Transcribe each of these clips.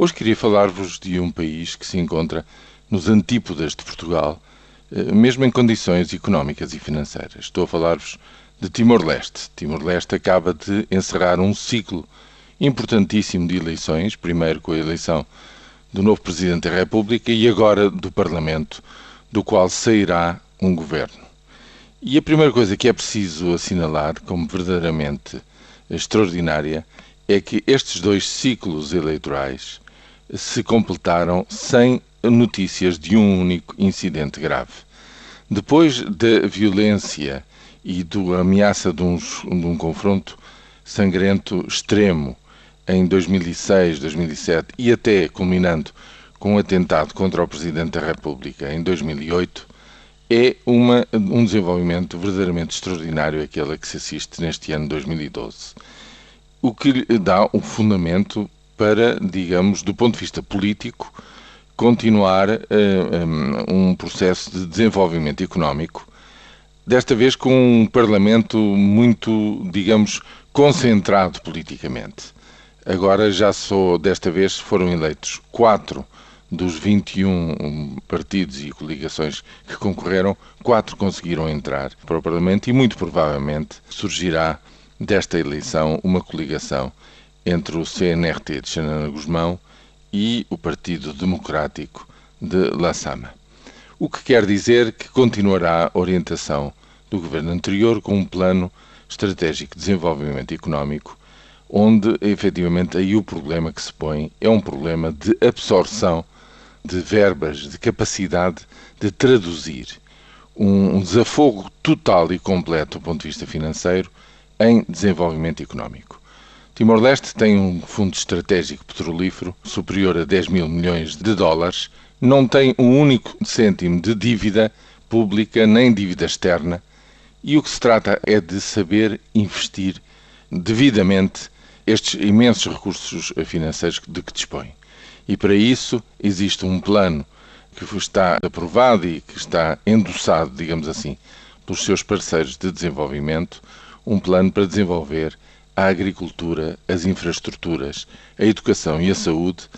Hoje queria falar-vos de um país que se encontra nos antípodas de Portugal, eh, mesmo em condições económicas e financeiras. Estou a falar-vos de Timor-Leste. Timor-Leste acaba de encerrar um ciclo importantíssimo de eleições, primeiro com a eleição do novo Presidente da República e agora do Parlamento, do qual sairá um governo. E a primeira coisa que é preciso assinalar como verdadeiramente extraordinária é que estes dois ciclos eleitorais se completaram sem notícias de um único incidente grave. Depois da violência e da ameaça de, uns, de um confronto sangrento extremo em 2006, 2007 e até culminando com um atentado contra o Presidente da República em 2008, é uma, um desenvolvimento verdadeiramente extraordinário aquele a que se assiste neste ano 2012. O que lhe dá um fundamento para, digamos, do ponto de vista político, continuar uh, um, um processo de desenvolvimento económico, desta vez com um Parlamento muito, digamos, concentrado politicamente. Agora já só, desta vez, foram eleitos quatro dos 21 partidos e coligações que concorreram, quatro conseguiram entrar para o Parlamento e muito provavelmente surgirá desta eleição uma coligação entre o CNRT de Xanana Guzmão e o Partido Democrático de La Sama. O que quer dizer que continuará a orientação do governo anterior com um plano estratégico de desenvolvimento económico, onde efetivamente aí o problema que se põe é um problema de absorção de verbas, de capacidade de traduzir um desafogo total e completo do ponto de vista financeiro em desenvolvimento económico. Timor-Leste tem um fundo estratégico petrolífero superior a 10 mil milhões de dólares, não tem um único cêntimo de dívida pública nem dívida externa e o que se trata é de saber investir devidamente estes imensos recursos financeiros de que dispõe. E para isso existe um plano que está aprovado e que está endossado, digamos assim, pelos seus parceiros de desenvolvimento, um plano para desenvolver a agricultura, as infraestruturas, a educação e a saúde,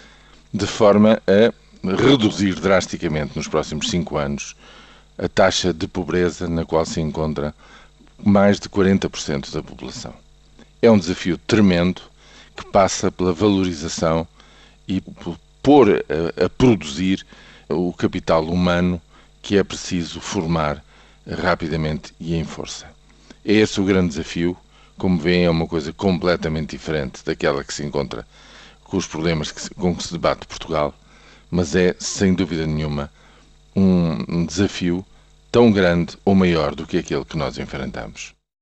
de forma a reduzir drasticamente nos próximos cinco anos a taxa de pobreza na qual se encontra mais de 40% da população. É um desafio tremendo que passa pela valorização e por pôr a, a produzir o capital humano que é preciso formar rapidamente e em força. É esse o grande desafio como veem, é uma coisa completamente diferente daquela que se encontra com os problemas que, com que se debate Portugal, mas é, sem dúvida nenhuma, um desafio tão grande ou maior do que aquele que nós enfrentamos.